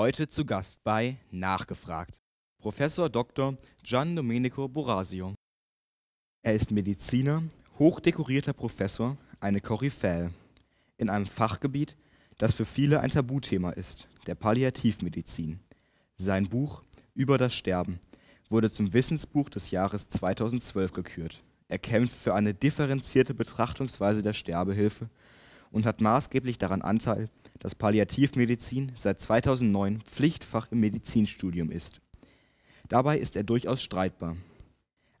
Heute zu Gast bei Nachgefragt. Professor Dr. Gian Domenico Borasio. Er ist Mediziner, hochdekorierter Professor, eine Koryphäe in einem Fachgebiet, das für viele ein Tabuthema ist, der Palliativmedizin. Sein Buch Über das Sterben wurde zum Wissensbuch des Jahres 2012 gekürt. Er kämpft für eine differenzierte Betrachtungsweise der Sterbehilfe und hat maßgeblich daran Anteil, dass Palliativmedizin seit 2009 Pflichtfach im Medizinstudium ist. Dabei ist er durchaus streitbar.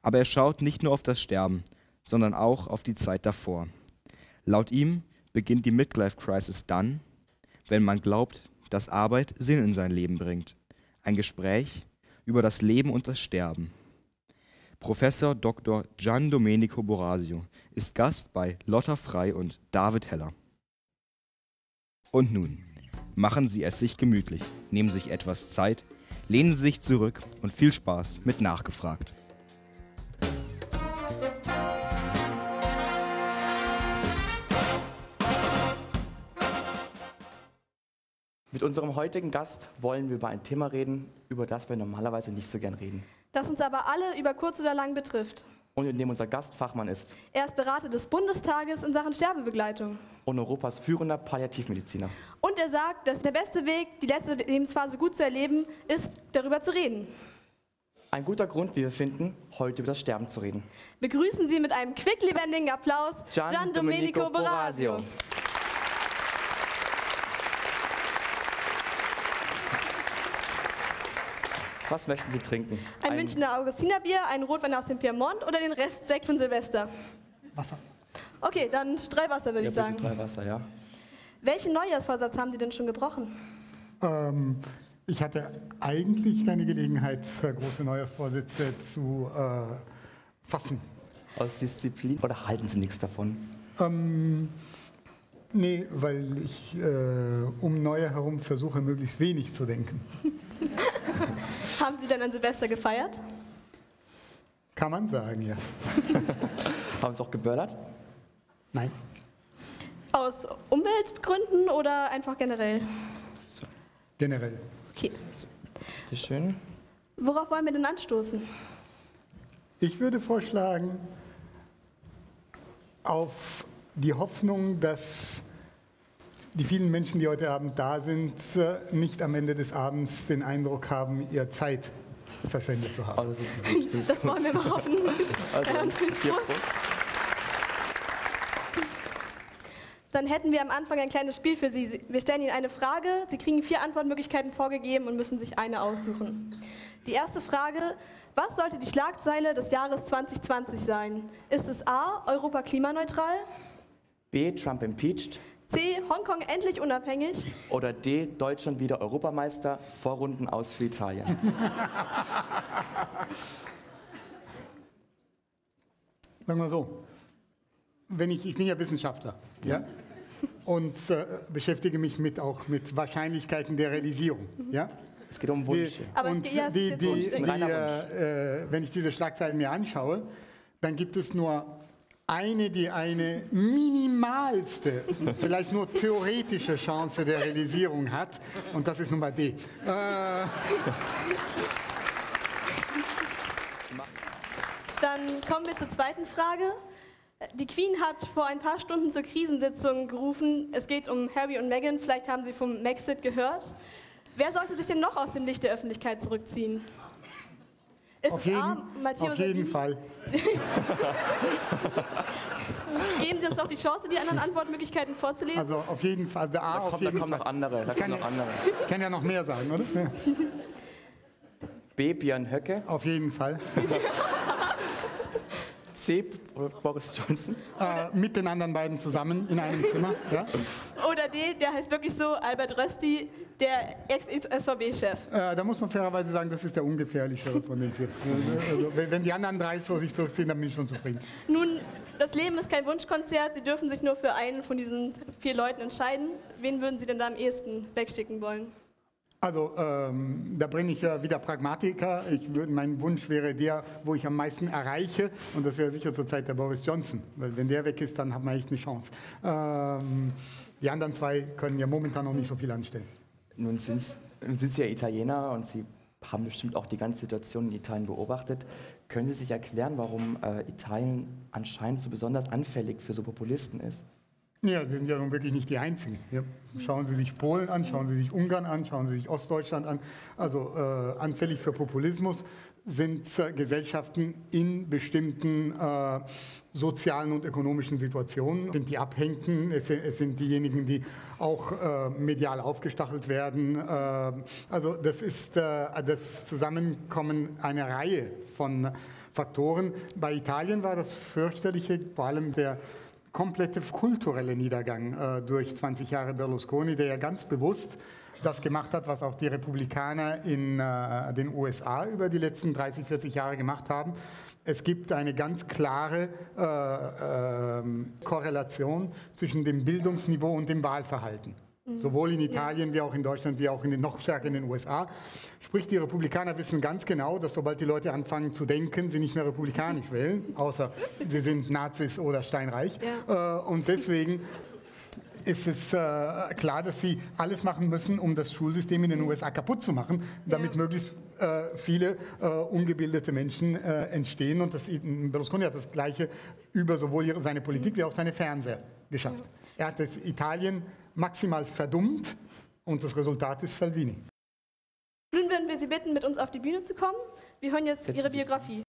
Aber er schaut nicht nur auf das Sterben, sondern auch auf die Zeit davor. Laut ihm beginnt die Midlife Crisis dann, wenn man glaubt, dass Arbeit Sinn in sein Leben bringt. Ein Gespräch über das Leben und das Sterben. Professor Dr. Gian Domenico Borasio ist Gast bei Lotta Frei und David Heller. Und nun, machen Sie es sich gemütlich, nehmen sich etwas Zeit, lehnen Sie sich zurück und viel Spaß mit Nachgefragt. Mit unserem heutigen Gast wollen wir über ein Thema reden, über das wir normalerweise nicht so gern reden. Das uns aber alle über kurz oder lang betrifft. Und in dem unser Gast Fachmann ist Er ist Berater des Bundestages in Sachen Sterbebegleitung. und Europas führender Palliativmediziner. Und er sagt, dass der beste Weg, die letzte Lebensphase gut zu erleben, ist, darüber zu reden. Ein guter Grund, wie wir finden, heute über das Sterben zu reden. Begrüßen Sie mit einem quicklebendigen Applaus Gian Gian Domenico Domenico Borasio. Borasio. Was möchten Sie trinken? Ein, Münchner Augustinerbier, ein Rotwein aus dem Piemont oder den Rest Sekt von Silvester? Wasser. Okay, dann drei Wasser, würde ja, ich sagen. bitte drei Wasser, ja. Welchen Neujahrsvorsatz haben Sie denn schon gebrochen? Ähm, ich hatte eigentlich keine Gelegenheit, äh, große Neujahrsvorsätze zu äh, fassen. Aus Disziplin oder halten Sie nichts davon? Ähm, nee, weil ich äh, um Neue herum versuche, möglichst wenig zu denken. Haben Sie denn an Silvester gefeiert? Kann man sagen, ja. Haben Sie auch geböllert? Nein. Aus Umweltgründen oder einfach generell? Generell. Okay. Bitte schön. Worauf wollen wir denn anstoßen? Ich würde vorschlagen, auf die Hoffnung, dass die vielen Menschen, die heute Abend da sind, äh, nicht am Ende des Abends den Eindruck haben, ihr Zeit verschwendet zu haben. Oh, das ist gut. Das Das wollen wir mal hoffen. Also. Prost. Dann hätten wir am Anfang ein kleines Spiel für Sie. Wir stellen Ihnen eine Frage, Sie kriegen vier Antwortmöglichkeiten vorgegeben und müssen sich eine aussuchen. Die erste Frage, was sollte die Schlagzeile des Jahres 2020 sein? Ist es A, Europa klimaneutral, B. Trump impeached. C, Hongkong endlich unabhängig Oder D. Deutschland wieder Europameister. Vorrunden aus für Italien. Sagen wir so, wenn ich, ich bin ja Wissenschaftler ja? und äh, beschäftige mich mit, auch mit Wahrscheinlichkeiten der Realisierung. Ja? Es geht um Wünsche. Aber und ja, die, die, Wunsch. die, äh, äh, wenn ich diese Schlagzeilen mir anschaue, dann gibt es nur eine, die eine minimalste, vielleicht nur theoretische Chance der Realisierung hat, und das ist Nummer D. Äh, Dann kommen wir zur zweiten Frage. Die Queen hat vor ein paar Stunden zur Krisensitzung gerufen. Es geht um Harry und Meghan. Vielleicht haben Sie vom Maxit gehört. Wer sollte sich denn noch aus dem Licht der Öffentlichkeit zurückziehen? Ist auf jeden, A, Matteo auf jeden? Fall. Geben Sie uns doch die Chance, die anderen Antwortmöglichkeiten vorzulesen. Also auf jeden Fall. Da, auf kommt, da jeden kommen Fall. noch andere. Da Ich kann, kommen noch andere. ja, kann ja noch mehr sagen, oder? Ja, B. Björn Höcke. auf jeden Fall. C. Boris Johnson. Äh, mit den anderen beiden zusammen in einem Zimmer. Ja? Oder D, der heißt wirklich so, Albert Rösti, der Ex-SVB-Chef. Äh, da muss man fairerweise sagen, das ist der ungefährlichere von den vier. Also, wenn, wenn die anderen drei so sich zurückziehen, dann bin ich schon zufrieden. Nun, das Leben ist kein Wunschkonzert. Sie dürfen sich nur für einen von diesen vier Leuten entscheiden. Wen würden Sie denn da am ehesten wegschicken wollen? Also ähm, da bin ich ja wieder Pragmatiker. Ich würd, mein Wunsch wäre der, wo ich am meisten erreiche. Und das wäre sicher zurzeit der Boris Johnson. Weil wenn der weg ist, dann hat man echt eine Chance. Ähm, die anderen zwei können ja momentan noch nicht so viel anstellen. Nun sind Sie ja Italiener und Sie haben bestimmt auch die ganze Situation in Italien beobachtet. Können Sie sich erklären, warum äh, Italien anscheinend so besonders anfällig für so Populisten ist? Ja, wir sind ja nun wirklich nicht die Einzigen. Ja. Schauen Sie sich Polen an, schauen Sie sich Ungarn an, schauen Sie sich Ostdeutschland an. Also äh, anfällig für Populismus sind äh, Gesellschaften in bestimmten äh, sozialen und ökonomischen Situationen. sind die Abhängigen, es, es sind diejenigen, die auch äh, medial aufgestachelt werden. Äh, also das ist äh, das Zusammenkommen einer Reihe von Faktoren. Bei Italien war das fürchterliche, vor allem der komplette kulturelle Niedergang äh, durch 20 Jahre Berlusconi, der ja ganz bewusst das gemacht hat, was auch die Republikaner in äh, den USA über die letzten 30, 40 Jahre gemacht haben. Es gibt eine ganz klare äh, äh, Korrelation zwischen dem Bildungsniveau und dem Wahlverhalten. Mhm. Sowohl in Italien wie auch in Deutschland, wie auch in den, noch stärker in den USA. Sprich, die Republikaner wissen ganz genau, dass sobald die Leute anfangen zu denken, sie nicht mehr republikanisch wählen, außer sie sind Nazis oder steinreich. Ja. Äh, und deswegen ist es äh, klar, dass sie alles machen müssen, um das Schulsystem in den USA kaputt zu machen, damit ja. möglichst äh, viele äh, ungebildete Menschen entstehen. Und das, Berlusconi hat das Gleiche über sowohl seine Politik wie auch seine Fernseher geschafft. Er hat das Italien maximal verdummt und das Resultat ist Salvini. Nun würden wir Sie bitten, mit uns auf die Bühne zu kommen. Wir hören jetzt Ihre Biografie.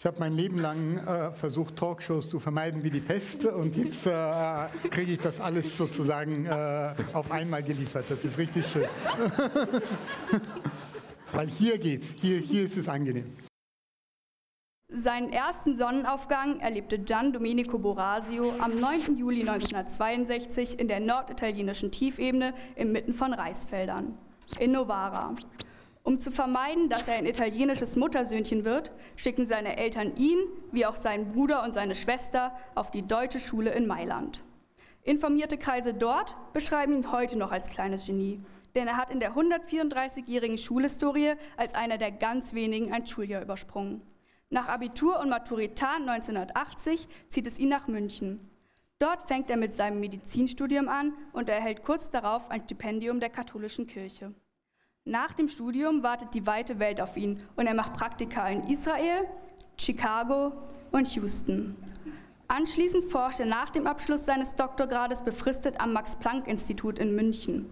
Ich habe mein Leben lang äh, versucht, Talkshows zu vermeiden wie die Pest und jetzt äh, kriege ich das alles sozusagen äh, auf einmal geliefert. Das ist richtig schön. Weil hier geht's, hier, hier ist es angenehm. Seinen ersten Sonnenaufgang erlebte Gian Domenico Borasio am 9. Juli 1962 in der norditalienischen Tiefebene inmitten von Reisfeldern, in Novara. Um zu vermeiden, dass er ein italienisches Muttersöhnchen wird, schicken seine Eltern ihn, wie auch seinen Bruder und seine Schwester, auf die deutsche Schule in Mailand. Informierte Kreise dort beschreiben ihn heute noch als kleines Genie, denn er hat in der 134-jährigen Schulhistorie als einer der ganz wenigen ein Schuljahr übersprungen. Nach Abitur und Maturitan 1980 zieht es ihn nach München. Dort fängt er mit seinem Medizinstudium an und er erhält kurz darauf ein Stipendium der katholischen Kirche. Nach dem Studium wartet die weite Welt auf ihn und er macht Praktika in Israel, Chicago und Houston. Anschließend forscht er nach dem Abschluss seines Doktorgrades befristet am Max-Planck-Institut in München.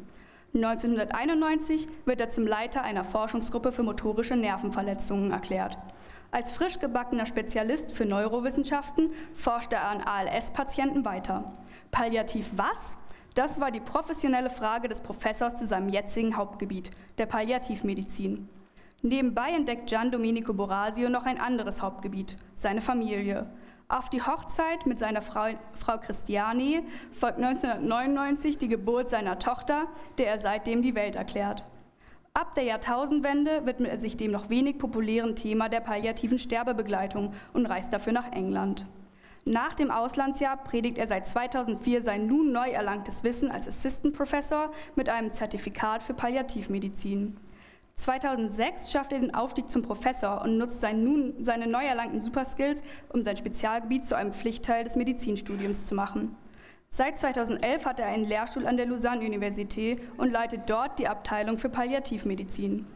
1991 wird er zum Leiter einer Forschungsgruppe für motorische Nervenverletzungen erklärt. Als frisch gebackener Spezialist für Neurowissenschaften forscht er an ALS-Patienten weiter. Palliativ was? Das war die professionelle Frage des Professors zu seinem jetzigen Hauptgebiet, der Palliativmedizin. Nebenbei entdeckt Gian Domenico Borasio noch ein anderes Hauptgebiet, seine Familie. Auf die Hochzeit mit seiner Frau, Frau Christiani folgt 1999 die Geburt seiner Tochter, der er seitdem die Welt erklärt. Ab der Jahrtausendwende widmet er sich dem noch wenig populären Thema der palliativen Sterbebegleitung und reist dafür nach England. Nach dem Auslandsjahr predigt er seit 2004 sein nun neu erlangtes Wissen als Assistant Professor mit einem Zertifikat für Palliativmedizin. 2006 schafft er den Aufstieg zum Professor und nutzt sein nun, seine neu erlangten Superskills, um sein Spezialgebiet zu einem Pflichtteil des Medizinstudiums zu machen. Seit 2011 hat er einen Lehrstuhl an der Lausanne-Universität und leitet dort die Abteilung für Palliativmedizin.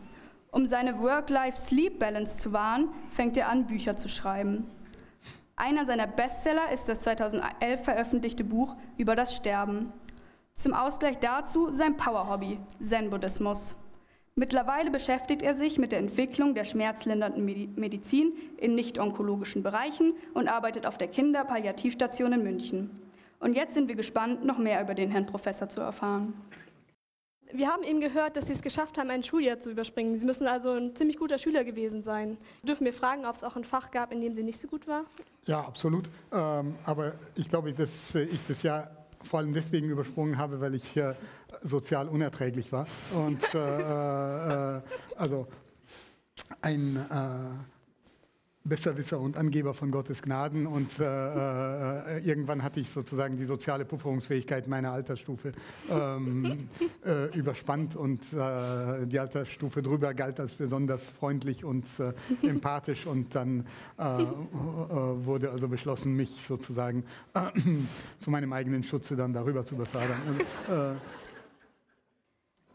Um seine Work-Life-Sleep-Balance zu wahren, fängt er an, Bücher zu schreiben. Einer seiner Bestseller ist das 2011 veröffentlichte Buch über das Sterben. Zum Ausgleich dazu sein Powerhobby, Zen-Buddhismus. Mittlerweile beschäftigt er sich mit der Entwicklung der schmerzlindernden Medizin in nicht-onkologischen Bereichen und arbeitet auf der Kinderpalliativstation in München. Und jetzt sind wir gespannt, noch mehr über den Herrn Professor zu erfahren. Wir haben eben gehört, dass Sie es geschafft haben, ein Schuljahr zu überspringen. Sie müssen also ein ziemlich guter Schüler gewesen sein. Dürfen wir fragen, ob es auch ein Fach gab, in dem Sie nicht so gut war? Ja, absolut. Ähm, aber ich glaube, dass äh, ich das Jahr vor allem deswegen übersprungen habe, weil ich sozial unerträglich war. Und äh, äh, äh also ein äh, Besserwisser und Angeber von Gottes Gnaden. Und äh, äh, irgendwann hatte ich sozusagen die soziale Pufferungsfähigkeit meiner Altersstufe ähm, äh, überspannt. Und äh, die Altersstufe drüber galt als besonders freundlich und äh, empathisch. Und dann äh, wurde also beschlossen, mich sozusagen zu meinem eigenen Schutze dann darüber zu befördern. Und,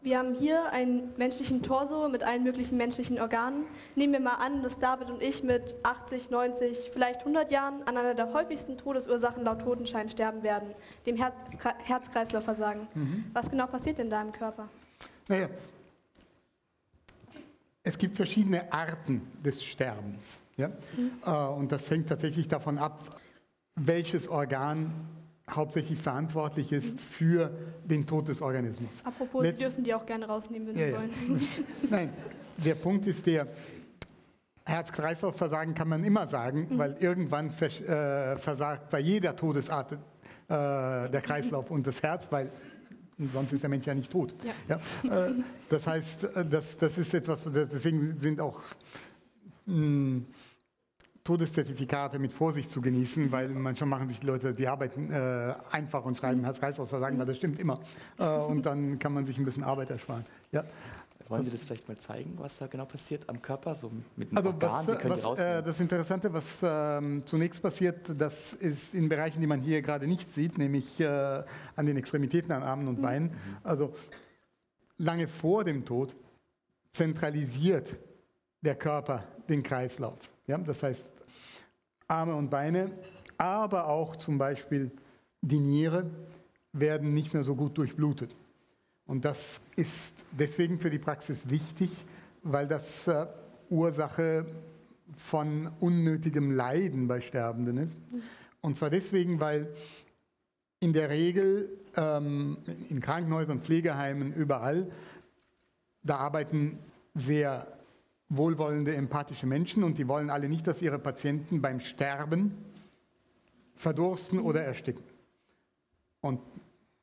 Wir haben hier einen menschlichen Torso mit allen möglichen menschlichen Organen. Nehmen wir mal an, dass David und ich mit 80, 90, vielleicht 100 Jahren an einer der häufigsten Todesursachen laut Totenschein sterben werden, dem Herz Herz-Kreislauf-Versagen. Mhm. Was genau passiert denn da im Körper? Naja, es gibt verschiedene Arten des Sterbens. Ja? Mhm. Und das hängt tatsächlich davon ab, welches Organ hauptsächlich verantwortlich ist für den Tod des Organismus. Apropos, Letz Sie dürfen die auch gerne rausnehmen, wenn ja, Sie wollen. Ja. Nein, der Punkt ist der, Herz-Kreislauf-Versagen kann man immer sagen, mhm. weil irgendwann vers äh, versagt bei jeder Todesart äh, der Kreislauf und das Herz, weil sonst ist der Mensch ja nicht tot. Ja. ja? Äh, das heißt, äh, das, das ist etwas, deswegen sind auch mh, hm, Todeszertifikate mit Vorsicht zu genießen, weil manchmal machen sich die Leute die Arbeit äh, einfach und schreiben Herz-Kreislauf-Versagen, weil das stimmt immer. Äh, und dann kann man sich ein bisschen Arbeit ersparen. Ja. Wollen Sie das vielleicht mal zeigen, was da genau passiert am Körper, so mit dem also Organ? Was, was, äh, das Interessante, was ähm, zunächst passiert, das ist in Bereichen, die man hier gerade nicht sieht, nämlich äh, an den Extremitäten, an Armen und mhm. Beinen. Also lange vor dem Tod zentralisiert der Körper den Kreislauf. Ja, das heißt, Arme und Beine, aber auch zum Beispiel die Niere werden nicht mehr so gut durchblutet. Und das ist deswegen für die Praxis wichtig, weil das äh, Ursache von unnötigem Leiden bei Sterbenden ist. Und zwar deswegen, weil in der Regel ähm, in Krankenhäusern, Pflegeheimen, überall, da arbeiten sehr wohlwollende, empathische Menschen und die wollen alle nicht, dass ihre Patienten beim Sterben verdursten oder ersticken. Und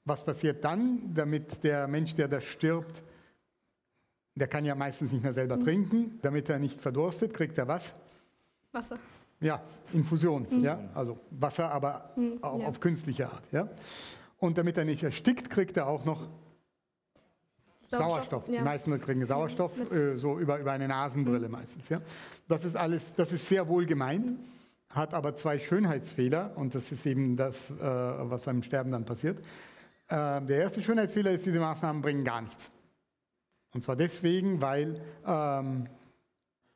was passiert dann, damit der Mensch, der da stirbt, der kann ja meistens nicht mehr selber mhm. trinken, damit er nicht verdurstet, kriegt er was? Wasser. Ja, Infusion, mhm. ja, also Wasser, aber mhm, auch ja. auf künstliche Art, ja. Und damit er nicht erstickt, kriegt er auch noch Sauerstoff. Ja. Die meisten kriegen Sauerstoff, äh, so über, über eine Nasenbrille mhm. meistens. Ja. Das ist alles, das ist sehr wohl gemeint, hat aber zwei Schönheitsfehler und das ist eben das, äh, was beim Sterben dann passiert. Äh, der erste Schönheitsfehler ist, diese Maßnahmen bringen gar nichts. Und zwar deswegen, weil ähm,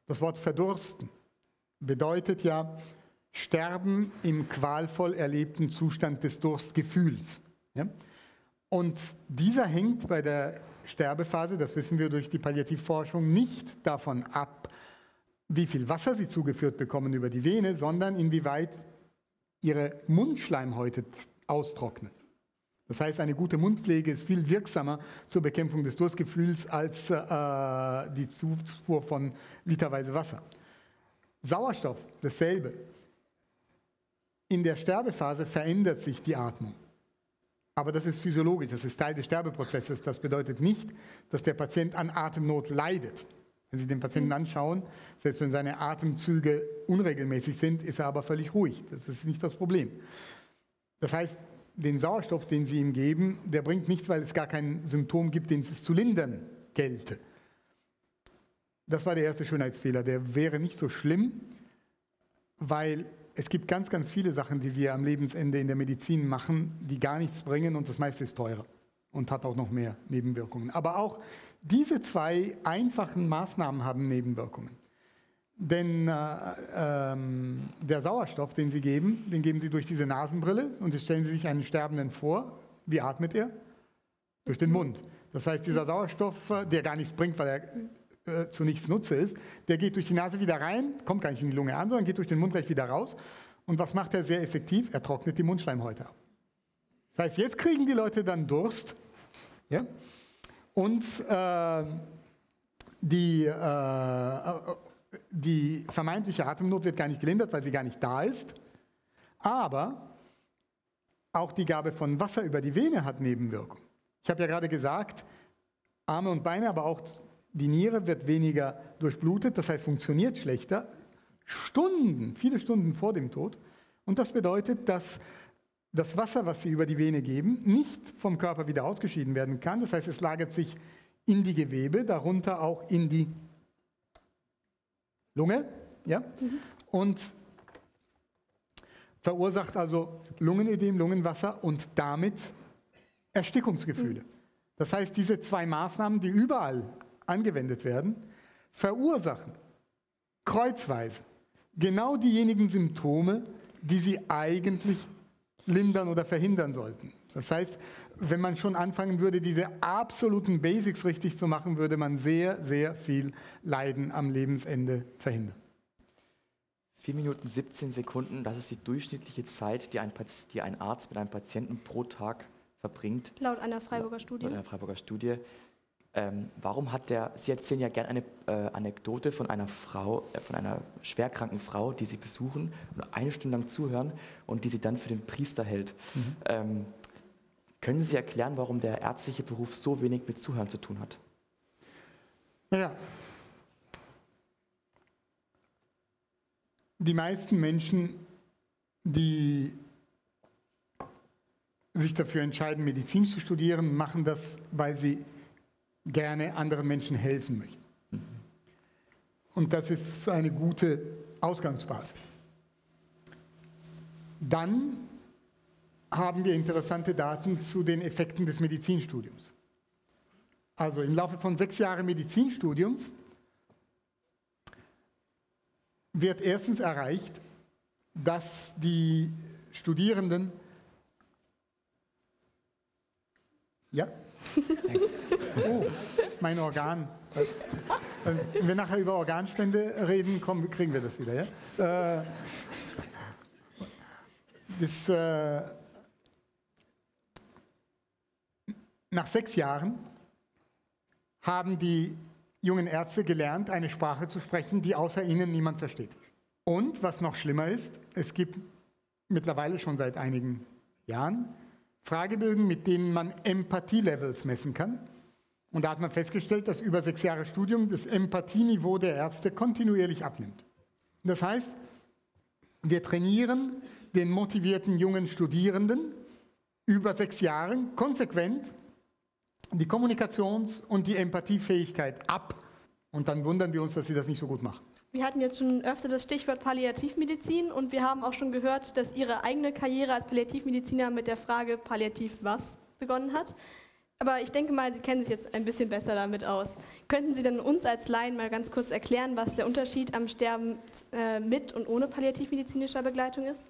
das Wort verdursten bedeutet ja Sterben im qualvoll erlebten Zustand des Durstgefühls. Ja? Und dieser hängt bei der Sterbephase, das wissen wir durch die Palliativforschung, nicht davon ab, wie viel Wasser sie zugeführt bekommen über die Vene, sondern inwieweit ihre Mundschleimhäute austrocknen. Das heißt, eine gute Mundpflege ist viel wirksamer zur Bekämpfung des Durstgefühls als äh, die Zufuhr von literweise Wasser. Sauerstoff, dasselbe. In der Sterbephase verändert sich die Atmung. Aber das ist physiologisch, das ist Teil des Sterbeprozesses. Das bedeutet nicht, dass der Patient an Atemnot leidet. Wenn Sie den Patienten anschauen, selbst wenn seine Atemzüge unregelmäßig sind, ist er aber völlig ruhig. Das ist nicht das Problem. Das heißt, den Sauerstoff, den Sie ihm geben, der bringt nichts, weil es gar kein Symptom gibt, den es zu lindern gelte. Das war der erste Schönheitsfehler. Der wäre nicht so schlimm, weil es gibt ganz, ganz viele Sachen, die wir am Lebensende in der Medizin machen, die gar nichts bringen und das meiste ist teurer und hat auch noch mehr Nebenwirkungen. Aber auch diese zwei einfachen Maßnahmen haben Nebenwirkungen. Denn äh, ähm, der Sauerstoff, den Sie geben, den geben Sie durch diese Nasenbrille und jetzt stellen Sie sich einen Sterbenden vor. Wie atmet er? Durch den Mund. Das heißt, dieser Sauerstoff, äh, der gar nichts bringt, weil er äh, zu nichts Nutze ist, der geht durch die Nase wieder rein, kommt gar nicht in die Lunge an, sondern geht durch den Mund gleich wieder raus. Und was macht er sehr effektiv? Er trocknet die Mundschleimhäute ab. Das heißt, jetzt kriegen die Leute dann Durst. Ja? Und äh, die, äh, die vermeintliche Atemnot wird gar nicht gelindert, weil sie gar nicht da ist. Aber auch die Gabe von Wasser über die Vene hat Nebenwirkungen. Ich habe ja gerade gesagt, Arme und Beine, aber auch die Niere wird weniger durchblutet, das heißt funktioniert schlechter, Stunden, viele Stunden vor dem Tod. Und das bedeutet, dass das Wasser, was sie über die Vene geben, nicht vom Körper wieder ausgeschieden werden kann. Das heißt, es lagert sich in die Gewebe, darunter auch in die Lunge. Ja? Mhm. Und verursacht also Lungenödem, Lungenwasser und damit Erstickungsgefühle. Mhm. Das heißt, diese zwei Maßnahmen, die überall angewendet werden, verursachen kreuzweise genau diejenigen Symptome, die sie eigentlich lindern oder verhindern sollten. Das heißt, wenn man schon anfangen würde, diese absoluten Basics richtig zu machen, würde man sehr, sehr viel Leiden am Lebensende verhindern. 4 Minuten 17 Sekunden, das ist die durchschnittliche Zeit, die ein, die ein Arzt mit einem Patienten pro Tag verbringt. Laut einer Freiburger Studie. Laut einer Freiburger Studie. Ähm, warum hat der, Sie erzählen ja gerne eine äh, Anekdote von einer Frau, äh, von einer schwerkranken Frau, die Sie besuchen und eine Stunde lang zuhören und die Sie dann für den Priester hält. Mhm. Ähm, können Sie erklären, warum der ärztliche Beruf so wenig mit Zuhören zu tun hat? Naja, die meisten Menschen, die sich dafür entscheiden, Medizin zu studieren, machen das, weil sie gerne anderen Menschen helfen möchten. Und das ist eine gute Ausgangsbasis. Dann haben wir interessante Daten zu den Effekten des Medizinstudiums. Also im Laufe von sechs Jahren Medizinstudiums wird erstens erreicht, dass die Studierenden ja oh, mein Organ. Wenn wir nachher über Organspende reden, kommen, kriegen wir das wieder. Ja? Äh, das, äh, nach sechs Jahren haben die jungen Ärzte gelernt, eine Sprache zu sprechen, die außer ihnen niemand versteht. Und was noch schlimmer ist, es gibt mittlerweile schon seit einigen Jahren Fragebögen, mit denen man Empathielevels messen kann. Und da hat man festgestellt, dass über sechs Jahre Studium das Empathieniveau der Ärzte kontinuierlich abnimmt. Das heißt, wir trainieren den motivierten jungen Studierenden über sechs Jahre konsequent die Kommunikations- und die Empathiefähigkeit ab. Und dann wundern wir uns, dass sie das nicht so gut machen. Wir hatten jetzt schon öfter das Stichwort Palliativmedizin und wir haben auch schon gehört, dass Ihre eigene Karriere als Palliativmediziner mit der Frage Palliativ was begonnen hat. Aber ich denke mal, Sie kennen sich jetzt ein bisschen besser damit aus. Könnten Sie denn uns als Laien mal ganz kurz erklären, was der Unterschied am Sterben äh, mit und ohne palliativmedizinischer Begleitung ist?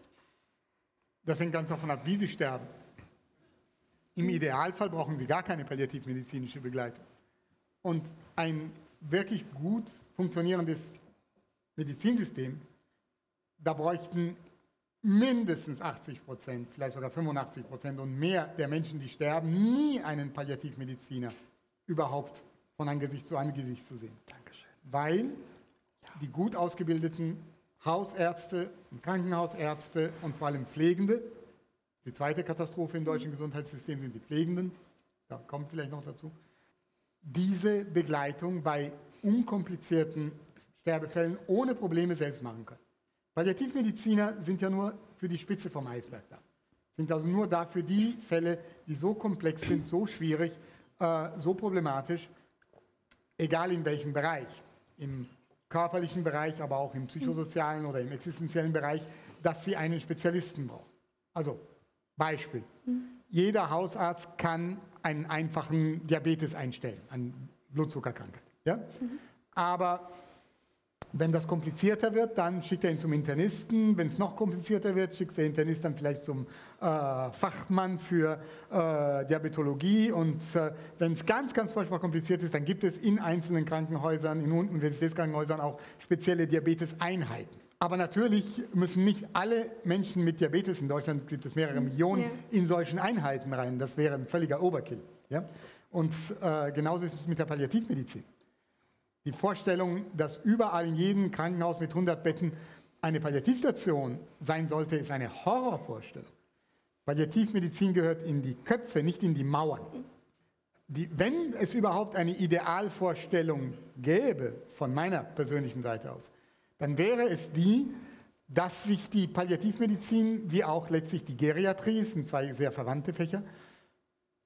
Das hängt ganz davon ab, wie Sie sterben. Im Idealfall brauchen Sie gar keine palliativmedizinische Begleitung. Und ein wirklich gut funktionierendes Medizinsystem, da bräuchten mindestens 80 Prozent, vielleicht sogar 85 Prozent und mehr der Menschen, die sterben, nie einen Palliativmediziner überhaupt von Angesicht zu Angesicht zu sehen. Dankeschön. Weil die gut ausgebildeten Hausärzte und Krankenhausärzte und vor allem Pflegende, die zweite Katastrophe im deutschen Gesundheitssystem sind die Pflegenden, da kommt vielleicht noch dazu, diese Begleitung bei unkomplizierten Sterbefällen ohne Probleme selbst machen können. Palliativmediziner sind ja nur für die Spitze vom Eisberg da. Sind also nur da für die Fälle, die so komplex sind, so schwierig, äh, so problematisch, egal in welchem Bereich. Im körperlichen Bereich, aber auch im psychosozialen oder im existenziellen Bereich, dass sie einen Spezialisten brauchen. Also Beispiel. Jeder Hausarzt kann einen einfachen Diabetes einstellen, eine Blutzuckerkrankheit. Ja? Aber wenn das komplizierter wird, dann schickt er ihn zum Internisten. Wenn es noch komplizierter wird, schickt der Internist dann vielleicht zum äh, Fachmann für äh, Diabetologie. Und äh, wenn es ganz, ganz furchtbar kompliziert ist, dann gibt es in einzelnen Krankenhäusern, in Universitätskrankenhäusern auch spezielle Diabeteseinheiten. Aber natürlich müssen nicht alle Menschen mit Diabetes, in Deutschland gibt es mehrere Millionen, ja. in solchen Einheiten rein. Das wäre ein völliger Overkill. Ja? Und äh, genauso ist es mit der Palliativmedizin. Die Vorstellung, dass überall in jedem Krankenhaus mit 100 Betten eine Palliativstation sein sollte, ist eine Horrorvorstellung. Palliativmedizin gehört in die Köpfe, nicht in die Mauern. Die, wenn es überhaupt eine Idealvorstellung gäbe, von meiner persönlichen Seite aus, dann wäre es die, dass sich die Palliativmedizin wie auch letztlich die Geriatrie, sind zwei sehr verwandte Fächer,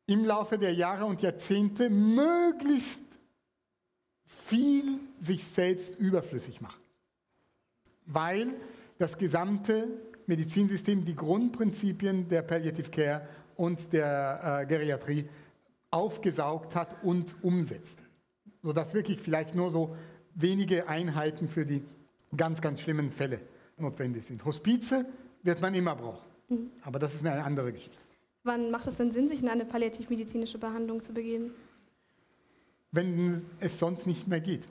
im Laufe der Jahre und Jahrzehnte möglichst viel sich selbst überflüssig machen. Weil das gesamte Medizinsystem die Grundprinzipien der Palliative Care und der äh, Geriatrie aufgesaugt hat und umsetzt. Sodass wirklich vielleicht nur so wenige Einheiten für die ganz, ganz schlimmen Fälle notwendig sind. Hospize wird man immer brauchen, mhm. aber das ist eine andere Geschichte. Wann macht es denn Sinn, sich in eine palliativmedizinische Behandlung zu begeben? Wenn es sonst nicht mehr geht.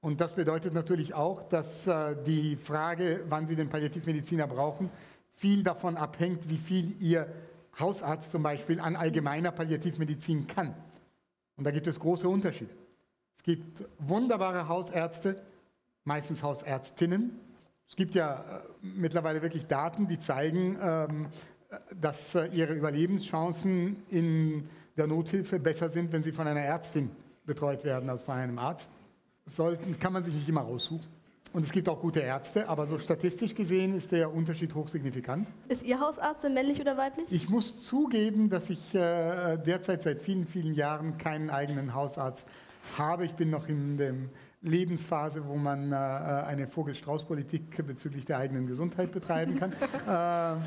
Und das bedeutet natürlich auch, dass äh, die Frage, wann Sie den Palliativmediziner brauchen, viel davon abhängt, wie viel Ihr Hausarzt zum Beispiel an allgemeiner Palliativmedizin kann. Und da gibt es große Unterschiede. Es gibt wunderbare Hausärzte, meistens Hausärztinnen. Es gibt ja äh, mittlerweile wirklich Daten, die zeigen, ähm, dass äh, ihre Überlebenschancen in der Nothilfe besser sind, wenn sie von einer Ärztin betreut werden als von einem Arzt. Sollten, kann man sich nicht immer raussuchen. Und es gibt auch gute Ärzte, aber so statistisch gesehen ist der Unterschied hochsignifikant. Ist Ihr Hausarzt denn männlich oder weiblich? Ich muss zugeben, dass ich äh, derzeit seit vielen, vielen Jahren keinen eigenen Hausarzt habe. Ich bin noch in der Lebensphase, wo man äh, eine Vogel-Strauß-Politik bezüglich der eigenen Gesundheit betreiben kann. äh,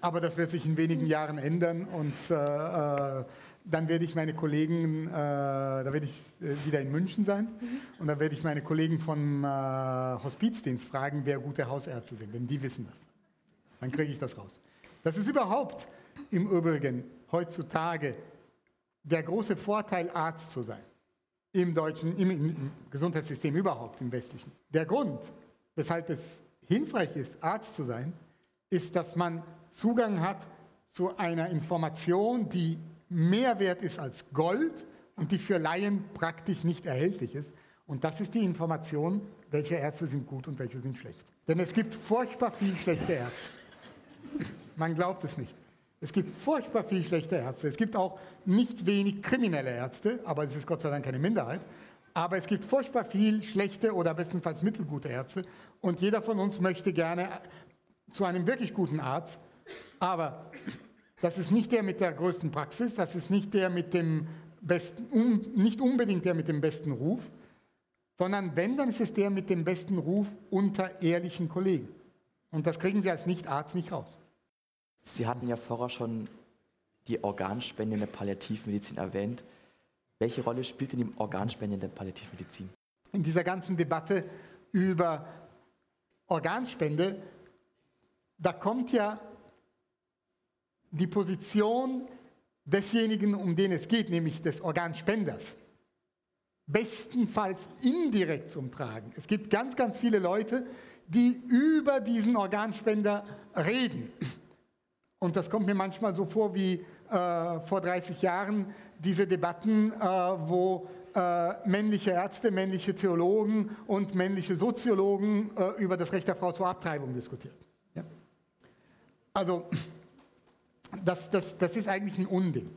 aber das wird sich in wenigen Jahren ändern und äh, äh, dann werde ich meine Kollegen, äh, da werde ich äh, wieder in München sein mhm. und da werde ich meine Kollegen vom äh, Hospizdienst fragen, wer gute Hausärzte sind, denn die wissen das. Dann kriege ich das raus. Das ist überhaupt im Übrigen heutzutage der große Vorteil, Arzt zu sein. Im deutschen, im, im Gesundheitssystem überhaupt, im westlichen. Der Grund, weshalb es hilfreich ist, Arzt zu sein, ist, dass man Zugang hat zu einer Information, die mehr wert ist als Gold und die für Laien praktisch nicht erhältlich ist. Und das ist die Information, welche Ärzte sind gut und welche sind schlecht. Denn es gibt furchtbar viel schlechte Ärzte. Man glaubt es nicht. Es gibt furchtbar viel schlechte Ärzte. Es gibt auch nicht wenig kriminelle Ärzte, aber es ist Gott sei Dank keine Minderheit. Aber es gibt furchtbar viel schlechte oder bestenfalls mittelgute Ärzte. Und jeder von uns möchte gerne zu einem wirklich guten Arzt. Aber das ist nicht der mit der größten Praxis, das ist nicht der mit dem besten, um, nicht unbedingt der mit dem besten Ruf, sondern wenn, dann ist es der mit dem besten Ruf unter ehrlichen Kollegen. Und das kriegen Sie als Nicht-Arzt nicht raus. Sie hatten ja vorher schon die Organspende in der Palliativmedizin erwähnt. Welche Rolle spielt denn die Organspende in der Palliativmedizin? In dieser ganzen Debatte über Organspende, da kommt ja die Position desjenigen, um den es geht, nämlich des Organspenders, bestenfalls indirekt zum Tragen. Es gibt ganz, ganz viele Leute, die über diesen Organspender reden. Und das kommt mir manchmal so vor wie äh, vor 30 Jahren diese Debatten, äh, wo äh, männliche Ärzte, männliche Theologen und männliche Soziologen äh, über das Recht der Frau zur Abtreibung diskutieren. Ja? Also das, das, das ist eigentlich ein Unding.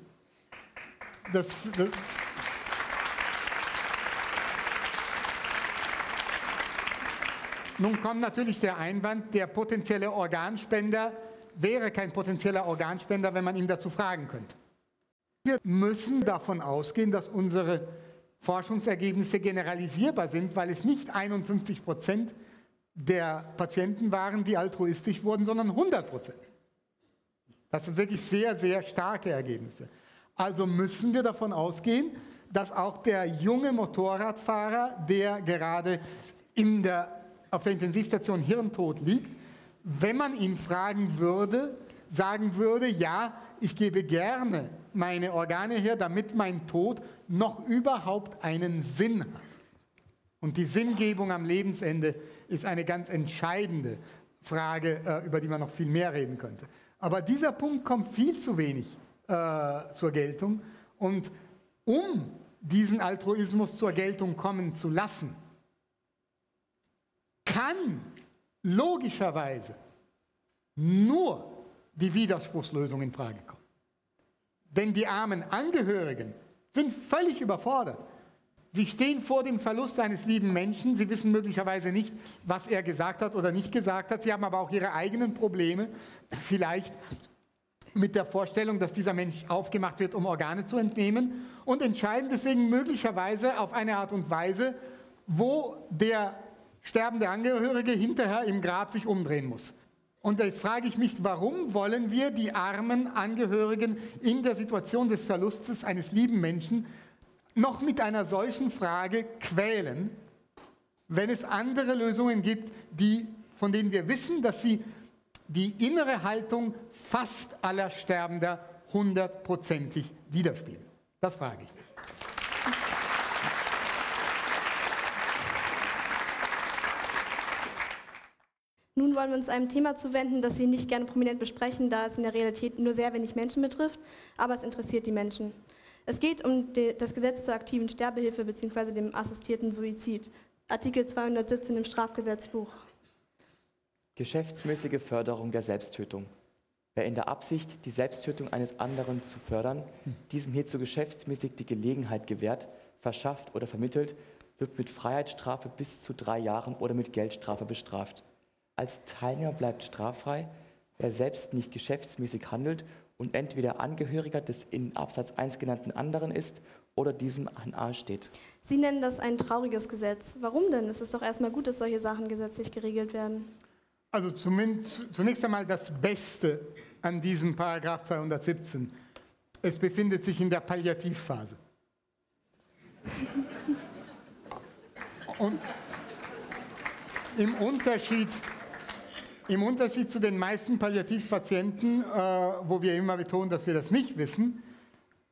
Das, das Nun kommt natürlich der Einwand, der potenzielle Organspender wäre kein potenzieller Organspender, wenn man ihn dazu fragen könnte. Wir müssen davon ausgehen, dass unsere Forschungsergebnisse generalisierbar sind, weil es nicht 51 Prozent der Patienten waren, die altruistisch wurden, sondern 100 Prozent. Das sind wirklich sehr, sehr starke Ergebnisse. Also müssen wir davon ausgehen, dass auch der junge Motorradfahrer, der gerade in der, auf der Intensivstation hirntot liegt, wenn man ihn fragen würde, sagen würde, ja, ich gebe gerne meine Organe her, damit mein Tod noch überhaupt einen Sinn hat. Und die Sinngebung am Lebensende ist eine ganz entscheidende Frage, äh, über die man noch viel mehr reden könnte. Aber dieser Punkt kommt viel zu wenig äh, zur Geltung. Und um diesen Altruismus zur Geltung kommen zu lassen, kann logischerweise nur die Widerspruchslösung in Frage kommen. Denn die armen Angehörigen sind völlig überfordert. Sie stehen vor dem Verlust eines lieben Menschen. Sie wissen möglicherweise nicht, was er gesagt hat oder nicht gesagt hat. Sie haben aber auch ihre eigenen Probleme. Vielleicht mit der Vorstellung, dass dieser Mensch aufgemacht wird, um Organe zu entnehmen und entscheiden deswegen möglicherweise auf eine Art und Weise, wo der sterbende Angehörige hinterher im Grab sich umdrehen muss. Und jetzt frage ich mich, warum wollen wir die armen Angehörigen in der Situation des Verlustes eines lieben Menschen noch mit einer solchen Frage quälen, wenn es andere Lösungen gibt, die, von denen wir wissen, dass sie die innere Haltung fast aller Sterbender hundertprozentig widerspiegeln? Das frage ich mich. Nun wollen wir uns einem Thema zuwenden, das Sie nicht gerne prominent besprechen, da es in der Realität nur sehr wenig Menschen betrifft, aber es interessiert die Menschen. Es geht um das Gesetz zur aktiven Sterbehilfe bzw. dem assistierten Suizid, Artikel 217 im Strafgesetzbuch. Geschäftsmäßige Förderung der Selbsttötung. Wer in der Absicht, die Selbsttötung eines anderen zu fördern, diesem hierzu geschäftsmäßig die Gelegenheit gewährt, verschafft oder vermittelt, wird mit Freiheitsstrafe bis zu drei Jahren oder mit Geldstrafe bestraft. Als Teilnehmer bleibt straffrei, wer selbst nicht geschäftsmäßig handelt und entweder Angehöriger des in Absatz 1 genannten anderen ist oder diesem nahe steht. Sie nennen das ein trauriges Gesetz. Warum denn? Es ist doch erstmal gut, dass solche Sachen gesetzlich geregelt werden. Also zumindest, zunächst einmal das Beste an diesem Paragraph 217. Es befindet sich in der Palliativphase. Und im Unterschied im Unterschied zu den meisten Palliativpatienten, äh, wo wir immer betonen, dass wir das nicht wissen,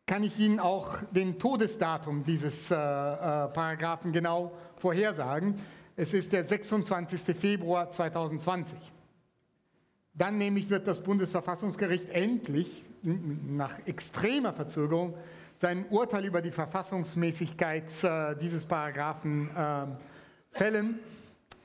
kann ich Ihnen auch den Todesdatum dieses äh, äh, Paragraphen genau vorhersagen. Es ist der 26. Februar 2020. Dann nämlich wird das Bundesverfassungsgericht endlich nach extremer Verzögerung sein Urteil über die Verfassungsmäßigkeit dieses Paragraphen äh, fällen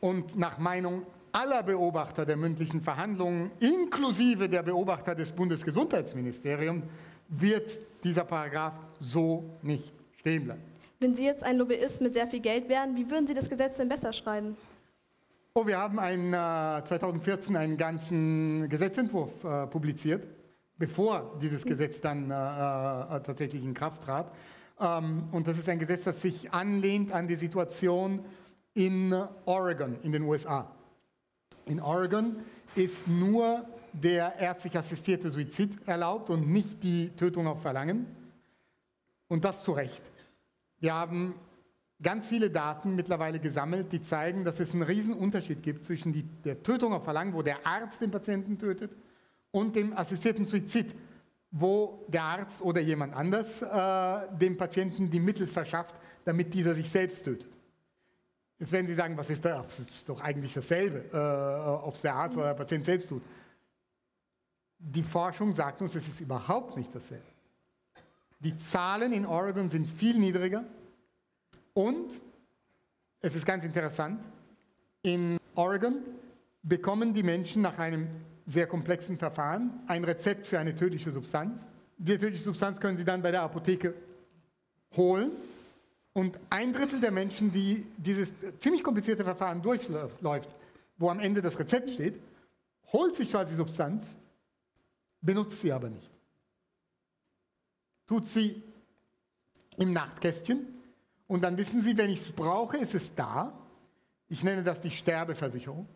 und nach Meinung aller Beobachter der mündlichen Verhandlungen, inklusive der Beobachter des Bundesgesundheitsministeriums, wird dieser Paragraph so nicht stehen bleiben. Wenn Sie jetzt ein Lobbyist mit sehr viel Geld wären, wie würden Sie das Gesetz denn besser schreiben? Oh, wir haben ein, äh, 2014 einen ganzen Gesetzentwurf äh, publiziert, bevor dieses Gesetz dann äh, äh, tatsächlich in Kraft trat. Ähm, und das ist ein Gesetz, das sich anlehnt an die Situation in Oregon in den USA. In Oregon ist nur der ärztlich assistierte Suizid erlaubt und nicht die Tötung auf Verlangen. Und das zu Recht. Wir haben ganz viele Daten mittlerweile gesammelt, die zeigen, dass es einen riesen Unterschied gibt zwischen die, der Tötung auf Verlangen, wo der Arzt den Patienten tötet, und dem assistierten Suizid, wo der Arzt oder jemand anders äh, dem Patienten die Mittel verschafft, damit dieser sich selbst tötet. Jetzt werden Sie sagen, was ist da? Das ist doch eigentlich dasselbe, äh, ob es der Arzt oder der Patient selbst tut. Die Forschung sagt uns, es ist überhaupt nicht dasselbe. Die Zahlen in Oregon sind viel niedriger und es ist ganz interessant, in Oregon bekommen die Menschen nach einem sehr komplexen Verfahren ein Rezept für eine tödliche Substanz. Die tödliche Substanz können sie dann bei der Apotheke holen und ein Drittel der Menschen, die dieses ziemlich komplizierte Verfahren durchläuft, wo am Ende das Rezept steht, holt sich zwar die Substanz, benutzt sie aber nicht. Tut sie im Nachtkästchen und dann wissen Sie, wenn ich es brauche, ist es da. Ich nenne das die Sterbeversicherung.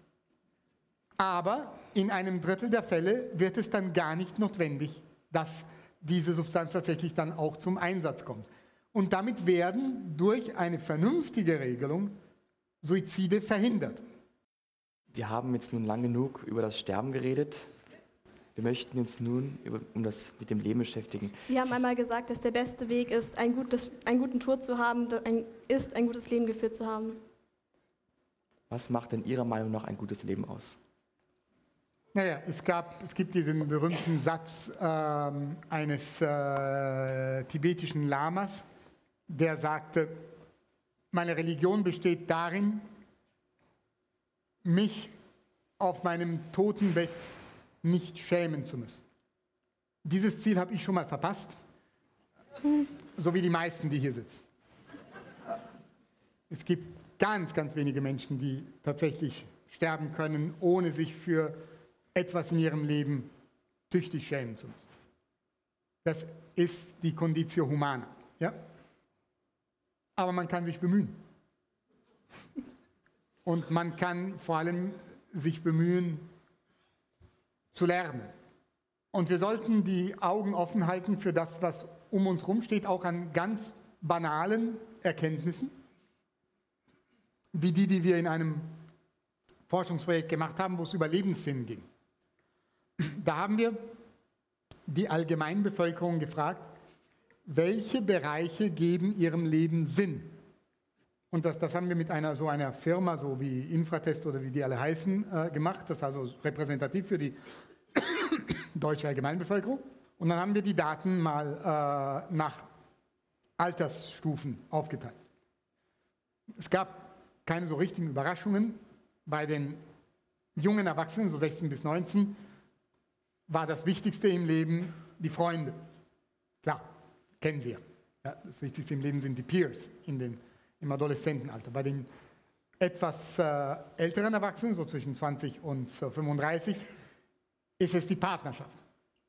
Aber in einem Drittel der Fälle wird es dann gar nicht notwendig, dass diese Substanz tatsächlich dann auch zum Einsatz kommt. Und damit werden durch eine vernünftige Regelung Suizide verhindert. Wir haben jetzt nun lang genug über das Sterben geredet. Wir möchten uns nun über, um das mit dem Leben beschäftigen. Sie haben einmal gesagt, dass der beste Weg ist, ein gutes, einen guten Tod zu haben, ein, ist, ein gutes Leben geführt zu haben. Was macht denn Ihrer Meinung nach ein gutes Leben aus? Naja, es, gab, es gibt diesen berühmten Satz äh, eines äh, tibetischen Lamas, der sagte, meine Religion besteht darin, mich auf meinem Totenbett nicht schämen zu müssen. Dieses Ziel habe ich schon mal verpasst, so wie die meisten, die hier sitzen. Es gibt ganz, ganz wenige Menschen, die tatsächlich sterben können, ohne sich für etwas in ihrem Leben tüchtig schämen zu müssen. Das ist die Conditio Humana. Ja? Aber man kann sich bemühen. Und man kann vor allem sich bemühen, zu lernen. Und wir sollten die Augen offen halten für das, was um uns herum steht, auch an ganz banalen Erkenntnissen, wie die, die wir in einem Forschungsprojekt gemacht haben, wo es über Lebenssinn ging. Da haben wir die Allgemeinbevölkerung gefragt, welche Bereiche geben ihrem Leben Sinn? Und das, das haben wir mit einer so einer Firma, so wie Infratest oder wie die alle heißen, äh, gemacht. Das ist also repräsentativ für die deutsche Allgemeinbevölkerung. Und dann haben wir die Daten mal äh, nach Altersstufen aufgeteilt. Es gab keine so richtigen Überraschungen. Bei den jungen Erwachsenen, so 16 bis 19, war das Wichtigste im Leben die Freunde. Klar, kennen Sie ja. das Wichtigste im Leben sind die Peers in den, im Adoleszentenalter. Bei den etwas äh, älteren Erwachsenen, so zwischen 20 und äh, 35, ist es die Partnerschaft.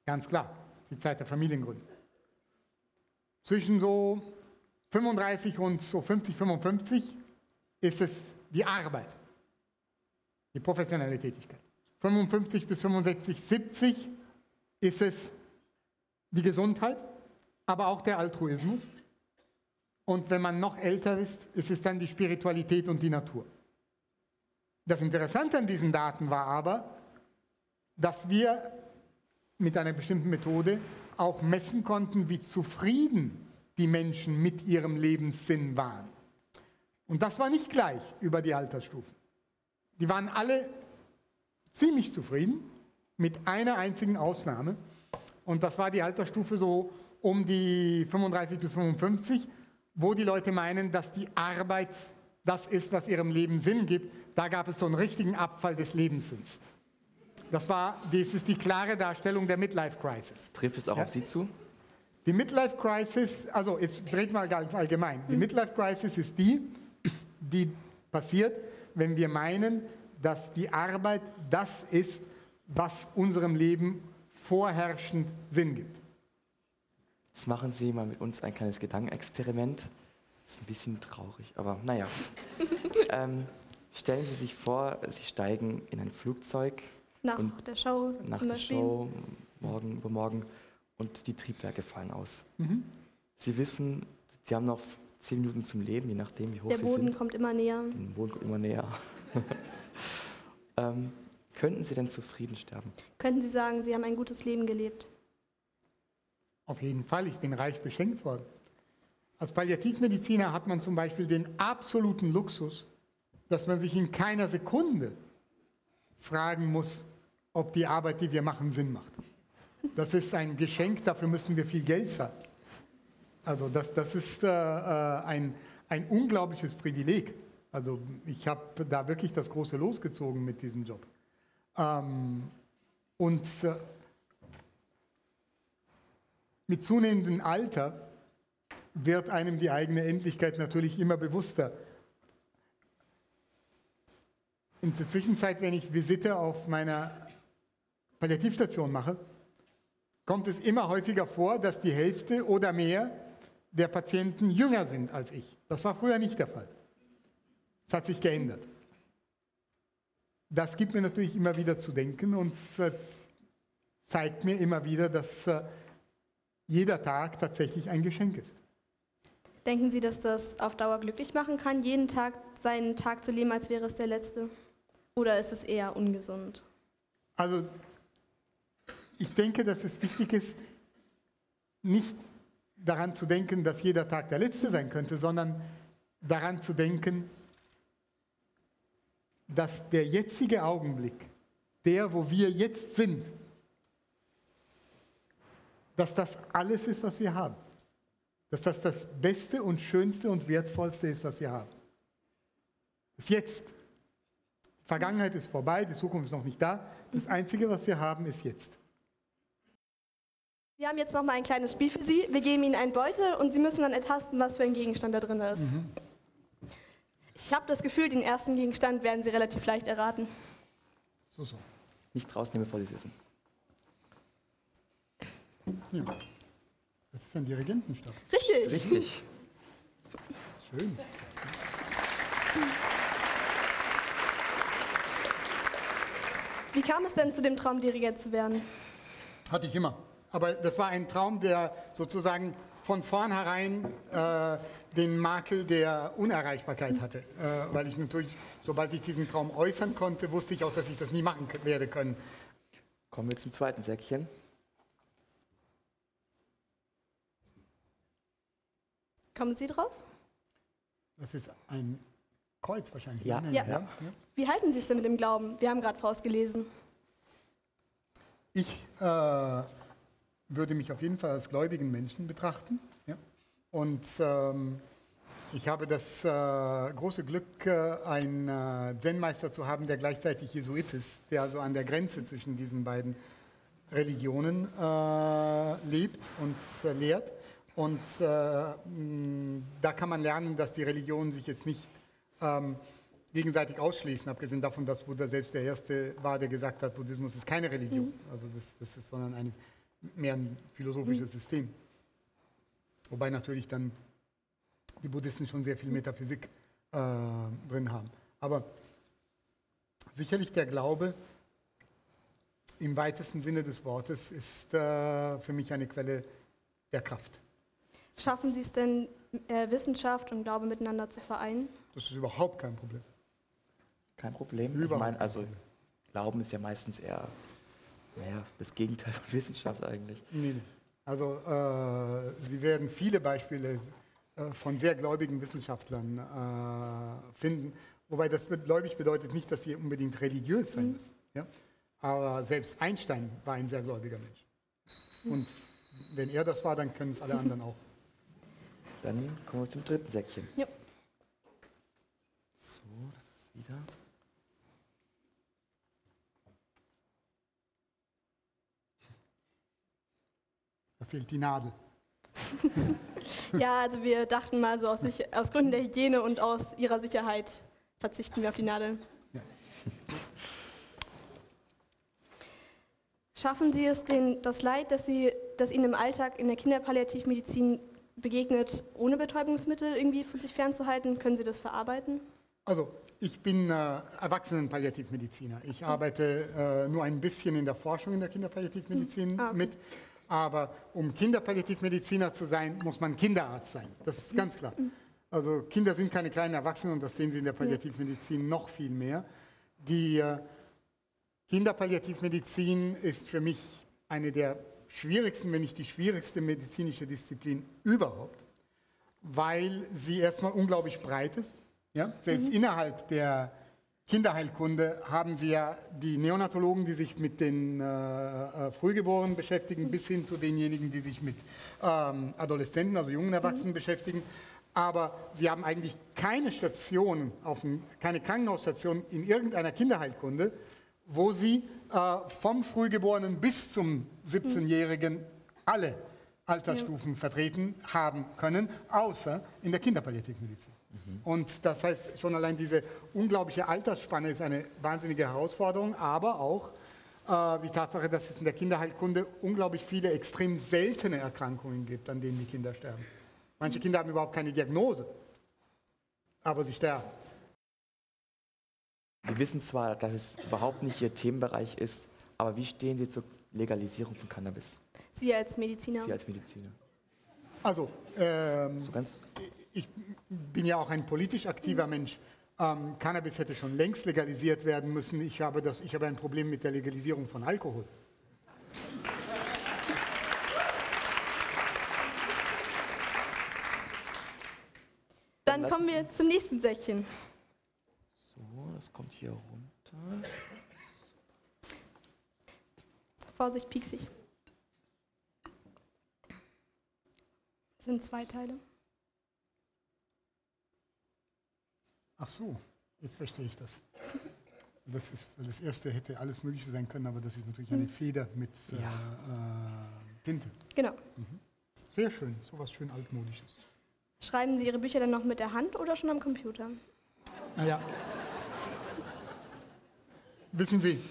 Ganz klar, die Zeit der Familiengründung. Zwischen so 35 und so 50, 55 ist es die Arbeit, die professionelle Tätigkeit. 55 bis 65, 70 ist es die Gesundheit, aber auch der Altruismus. Und wenn man noch älter ist, ist es dann die Spiritualität und die Natur. Das Interessante an diesen Daten war aber, dass wir mit einer bestimmten Methode auch messen konnten, wie zufrieden die Menschen mit ihrem Lebenssinn waren. Und das war nicht gleich über die Altersstufen. Die waren alle ziemlich zufrieden, mit einer einzigen Ausnahme. Und das war die Altersstufe so um die 35 bis 55, wo die Leute meinen, dass die Arbeit das ist, was ihrem Leben Sinn gibt. Da gab es so einen richtigen Abfall des Lebenssinns. Das, war, das ist die klare Darstellung der Midlife Crisis. Trifft es auch ja? auf Sie zu? Die Midlife Crisis, also jetzt reden wir ganz allgemein. Die Midlife Crisis ist die, die passiert, wenn wir meinen, dass die Arbeit das ist, was unserem Leben vorherrschend Sinn gibt. Jetzt machen Sie mal mit uns ein kleines Gedankenexperiment. Das ist ein bisschen traurig, aber naja. ähm, stellen Sie sich vor, Sie steigen in ein Flugzeug. Nach der Show nach zum der Beispiel. Show, morgen, übermorgen, und die Triebwerke fallen aus. Mhm. Sie wissen, Sie haben noch zehn Minuten zum Leben, je nachdem, wie hoch der Sie Boden sind. Der Boden kommt immer näher. Der Boden kommt immer näher. ähm, könnten Sie denn zufrieden sterben? Könnten Sie sagen, Sie haben ein gutes Leben gelebt? Auf jeden Fall, ich bin reich beschenkt worden. Als Palliativmediziner hat man zum Beispiel den absoluten Luxus, dass man sich in keiner Sekunde fragen muss, ob die Arbeit, die wir machen, Sinn macht. Das ist ein Geschenk, dafür müssen wir viel Geld zahlen. Also das, das ist äh, äh, ein, ein unglaubliches Privileg. Also ich habe da wirklich das große losgezogen mit diesem Job. Ähm, und äh, mit zunehmendem Alter wird einem die eigene Endlichkeit natürlich immer bewusster. In der Zwischenzeit, wenn ich Visite auf meiner Palliativstation mache, kommt es immer häufiger vor, dass die Hälfte oder mehr der Patienten jünger sind als ich. Das war früher nicht der Fall. Es hat sich geändert. Das gibt mir natürlich immer wieder zu denken und zeigt mir immer wieder, dass äh, jeder Tag tatsächlich ein Geschenk ist. Denken Sie, dass das auf Dauer glücklich machen kann, jeden Tag seinen Tag zu leben, als wäre es der letzte? Oder ist es eher ungesund? Also ich denke, dass es wichtig ist, nicht daran zu denken, dass jeder Tag der letzte sein könnte, sondern daran zu denken, dass der jetzige Augenblick, der, wo wir jetzt sind, dass das alles ist, was wir haben. Dass das das Beste und Schönste und Wertvollste ist, was wir haben. Das Jetzt. Die Vergangenheit ist vorbei, die Zukunft ist noch nicht da. Das Einzige, was wir haben, ist jetzt. Wir haben jetzt noch mal ein kleines Spiel für Sie. Wir geben Ihnen einen Beutel und Sie müssen dann ertasten, was für ein Gegenstand da drin ist. Mhm. Ich habe das Gefühl, den ersten Gegenstand werden Sie relativ leicht erraten. So, so. Nicht rausnehmen, bevor Sie es wissen. Ja. Das ist ein Dirigentenstab. Richtig. Richtig. Schön. Wie kam es denn zu dem Traum, Dirigent zu werden? Hatte ich immer. Aber das war ein Traum, der sozusagen von vornherein äh, den Makel der Unerreichbarkeit hatte. Äh, weil ich natürlich, sobald ich diesen Traum äußern konnte, wusste ich auch, dass ich das nie machen werde können. Kommen wir zum zweiten Säckchen. Kommen Sie drauf? Das ist ein Kreuz wahrscheinlich. Ja. ne? Ja. Wie halten Sie es denn mit dem Glauben? Wir haben gerade Faust gelesen. Ich äh, würde mich auf jeden Fall als gläubigen Menschen betrachten. Ja? Und ähm, ich habe das äh, große Glück, äh, einen äh, Zen-Meister zu haben, der gleichzeitig Jesuit ist, der also an der Grenze zwischen diesen beiden Religionen äh, lebt und äh, lehrt. Und äh, da kann man lernen, dass die Religionen sich jetzt nicht ähm, gegenseitig ausschließen, abgesehen davon, dass Buddha selbst der Erste war, der gesagt hat, Buddhismus ist keine Religion, also das, das ist sondern ein, mehr ein philosophisches System. Wobei natürlich dann die Buddhisten schon sehr viel Metaphysik äh, drin haben. Aber sicherlich der Glaube im weitesten Sinne des Wortes ist äh, für mich eine Quelle der Kraft. Schaffen Sie es denn, äh, Wissenschaft und Glaube miteinander zu vereinen? Das ist überhaupt kein Problem. Kein Problem. Überhaupt ich meine, also Glauben ist ja meistens eher naja, das Gegenteil von Wissenschaft eigentlich. Nee, nee. Also äh, Sie werden viele Beispiele äh, von sehr gläubigen Wissenschaftlern äh, finden. Wobei das gläubig bedeutet nicht, dass sie unbedingt religiös sein müssen. Ja? Aber selbst Einstein war ein sehr gläubiger Mensch. Und wenn er das war, dann können es alle anderen auch. Dann kommen wir zum dritten Säckchen. Ja. So, das ist wieder. Da fehlt die Nadel. Ja, also wir dachten mal so aus, sich, aus Gründen der Hygiene und aus Ihrer Sicherheit verzichten wir auf die Nadel. Ja. Schaffen Sie es, den, das Leid, das, Sie, das Ihnen im Alltag in der Kinderpalliativmedizin begegnet, ohne Betäubungsmittel irgendwie von sich fernzuhalten? Können Sie das verarbeiten? Also, ich bin äh, Erwachsenenpalliativmediziner. Ich arbeite äh, nur ein bisschen in der Forschung in der Kinderpalliativmedizin Ah, okay. mit. Aber um Kinderpalliativmediziner zu sein, muss man Kinderarzt sein. Das ist ganz klar. Also Kinder sind keine kleinen Erwachsenen und das sehen Sie in der Palliativmedizin noch viel mehr. Die äh, Kinderpalliativmedizin ist für mich eine der schwierigsten, wenn nicht die schwierigste medizinische Disziplin überhaupt, weil sie erstmal unglaublich breit ist. Ja? Selbst innerhalb der Kinderheilkunde haben Sie ja die Neonatologen, die sich mit den äh, äh, Frühgeborenen beschäftigen, bis hin zu denjenigen, die sich mit ähm, Adoleszenten, also jungen Erwachsenen beschäftigen. Aber Sie haben eigentlich keine Station, auf keine Krankenhausstation in irgendeiner Kinderheilkunde, wo Sie äh, vom Frühgeborenen bis zum 17-Jährigen alle Altersstufen vertreten haben können, außer in der Kinderpalliativmedizin. Und das heißt, schon allein diese unglaubliche Altersspanne ist eine wahnsinnige Herausforderung, aber auch äh, die Tatsache, dass es in der Kinderheilkunde unglaublich viele extrem seltene Erkrankungen gibt, an denen die Kinder sterben. Manche Kinder haben überhaupt keine Diagnose, aber sie sterben. Wir wissen zwar, dass es überhaupt nicht Ihr Themenbereich ist, aber wie stehen Sie zur Legalisierung von Cannabis? Sie als Mediziner. Sie als Mediziner. Also, ähm, So ganz ich bin ja auch ein politisch aktiver Mensch. Ähm, Cannabis hätte schon längst legalisiert werden müssen. Ich habe, das, ich habe ein Problem mit der Legalisierung von Alkohol. Dann kommen wir zum nächsten Säckchen. Das kommt hier runter. Vorsicht, pieksig. Das sind zwei Teile. Ach so, jetzt verstehe ich das. Das ist, weil das erste hätte alles Mögliche sein können, aber das ist natürlich eine Feder mit äh, Ja. äh, Tinte. Genau. Sehr schön, sowas schön altmodisches. Schreiben Sie Ihre Bücher dann noch mit der Hand oder schon am Computer? Naja. Wissen Sie,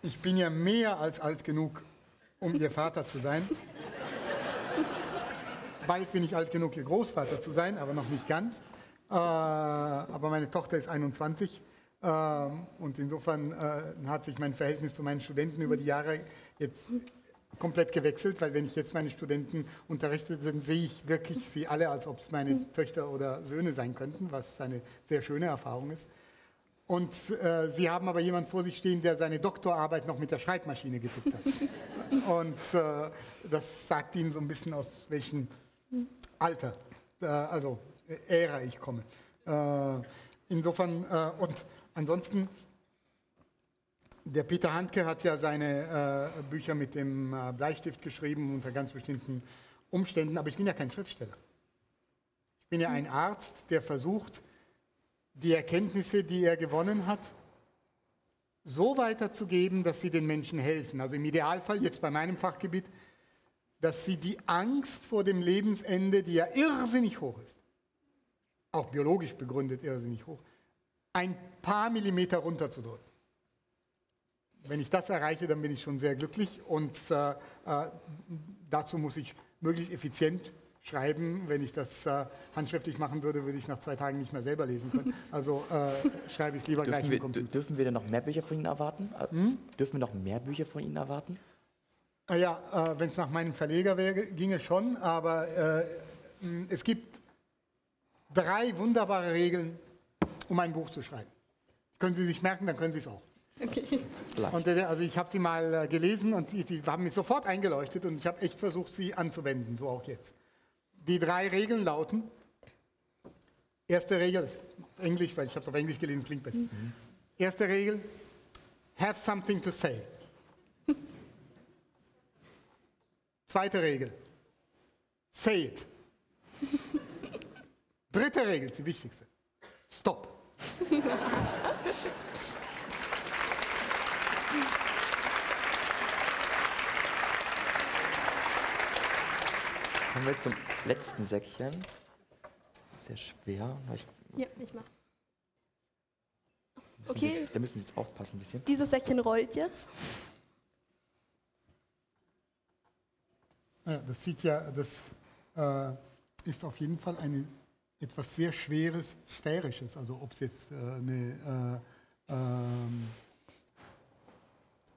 ich bin ja mehr als alt genug, um Ihr Vater zu sein. Bald bin ich alt genug, Ihr Großvater zu sein, aber noch nicht ganz. Äh, aber meine Tochter ist 21. Ähm, und insofern äh, hat sich mein Verhältnis zu meinen Studenten über die Jahre jetzt komplett gewechselt, weil wenn ich jetzt meine Studenten unterrichte, dann sehe ich wirklich sie alle, als ob es meine Töchter oder Söhne sein könnten, was eine sehr schöne Erfahrung ist. Und äh, sie haben aber jemanden vor sich stehen, der seine Doktorarbeit noch mit der Schreibmaschine getippt hat. Und äh, das sagt ihnen so ein bisschen aus welchem Alter, äh, also Ära ich komme. Äh, insofern, äh, und ansonsten der Peter Handke hat ja seine äh, Bücher mit dem äh, Bleistift geschrieben unter ganz bestimmten Umständen, aber ich bin ja kein Schriftsteller. Ich bin ja ein Arzt, der versucht, die Erkenntnisse, die er gewonnen hat, so weiterzugeben, dass sie den Menschen helfen. Also im Idealfall, jetzt bei meinem Fachgebiet, dass sie die Angst vor dem Lebensende, die ja irrsinnig hoch ist, auch biologisch begründet irrsinnig hoch, ein paar Millimeter runterzudrücken. Wenn ich das erreiche, dann bin ich schon sehr glücklich und äh, äh, dazu muss ich möglichst effizient schreiben. Wenn ich das äh, handschriftlich machen würde, würde ich nach zwei Tagen nicht mehr selber lesen können. Also äh, schreibe ich es lieber dürfen gleich wir, im Computer. Dürfen wir denn noch mehr Bücher von Ihnen erwarten? Äh, Hm? Dürfen wir noch mehr Bücher von Ihnen erwarten? Ah Ja, äh, wenn es nach meinem Verleger wäre, ginge schon, aber äh, es gibt drei wunderbare Regeln, um ein Buch zu schreiben. Können Sie sich merken, dann können Sie es auch. Vielleicht. Und, äh, also ich habe sie mal äh, gelesen und die, die haben mich sofort eingeleuchtet und ich habe echt versucht, sie anzuwenden, so auch jetzt. Die drei Regeln lauten, erste Regel, ist auf Englisch, weil ich habe es auf Englisch gelesen, es klingt besser. Erste Regel, have something to say. Zweite Regel, say it. Dritte Regel, die wichtigste, stop. Kommen wir zum letzten Säckchen. Sehr schwer. Ich, Ja, ich mach. müssen Okay. Sie jetzt, da müssen Sie jetzt aufpassen ein bisschen. Dieses Säckchen rollt jetzt. Ja, das sieht ja, das äh, ist auf jeden Fall eine, etwas sehr Schweres, Sphärisches. Also ob es jetzt äh, eine äh, ähm,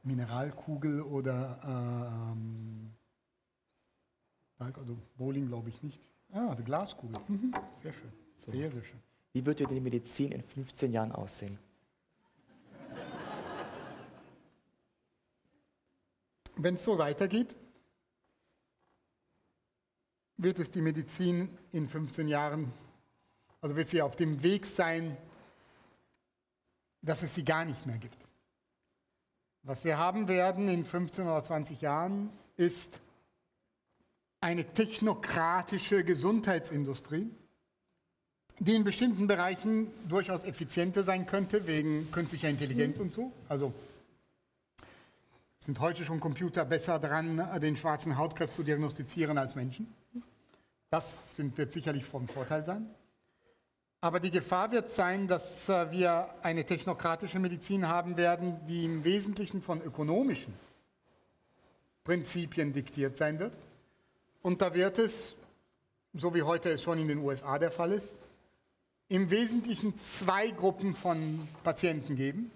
Mineralkugel oder ähm, also Bowling glaube ich nicht. Ah, eine Glaskugel. Mhm. Sehr schön. Sehr, sehr schön. Wie wird denn die Medizin in 15 Jahren aussehen? Wenn es so weitergeht, wird es die Medizin in 15 Jahren, also wird sie auf dem Weg sein, dass es sie gar nicht mehr gibt. Was wir haben werden in 15 oder 20 Jahren ist eine technokratische Gesundheitsindustrie, die in bestimmten Bereichen durchaus effizienter sein könnte, wegen künstlicher Intelligenz und so. Also sind heute schon Computer besser dran, den schwarzen Hautkrebs zu diagnostizieren als Menschen. Das wird sicherlich von Vorteil sein. Aber die Gefahr wird sein, dass äh, wir eine technokratische Medizin haben werden, die im Wesentlichen von ökonomischen Prinzipien diktiert sein wird. Und da wird es, so wie heute es schon in den USA der Fall ist, im Wesentlichen zwei Gruppen von Patienten geben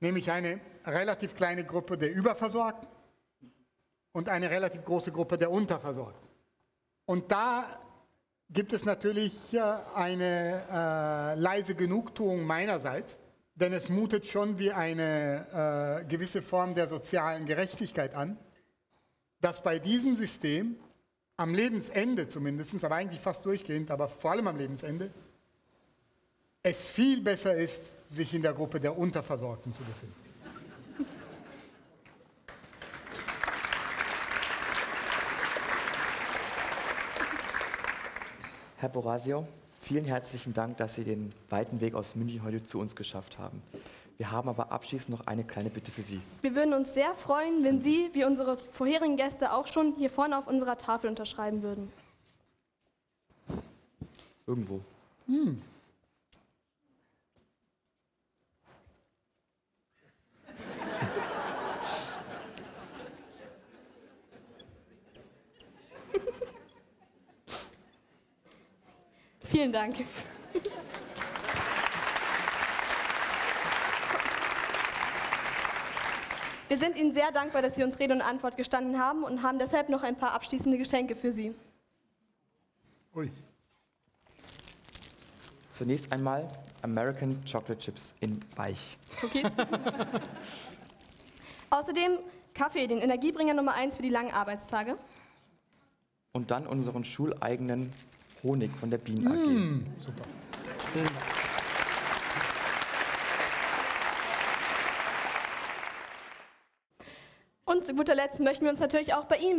nämlich eine relativ kleine Gruppe der Überversorgten und eine relativ große Gruppe der Unterversorgten. Und da gibt es natürlich äh, eine äh, leise Genugtuung meinerseits, denn es mutet schon wie eine äh, gewisse Form der sozialen Gerechtigkeit an, dass bei diesem System am Lebensende zumindest, aber eigentlich fast durchgehend, aber vor allem am Lebensende, es viel besser ist, sich in der Gruppe der Unterversorgten zu befinden. Herr Borasio, vielen herzlichen Dank, dass Sie den weiten Weg aus München heute zu uns geschafft haben. Wir haben aber abschließend noch eine kleine Bitte für Sie. Wir würden uns sehr freuen, wenn Sie, wie unsere vorherigen Gäste auch schon, hier vorne auf unserer Tafel unterschreiben würden. Irgendwo. Vielen Dank. Wir sind Ihnen sehr dankbar, dass Sie uns Rede und Antwort gestanden haben und haben deshalb noch ein paar abschließende Geschenke für Sie. Ui. Zunächst einmal American Chocolate Chips in Weich. Okay. Außerdem Kaffee, den Energiebringer Nummer 1 für die langen Arbeitstage. Und dann unseren schuleigenen Honig von der Bienen AG. Und zu guter Letzt möchten wir uns natürlich auch bei Ihnen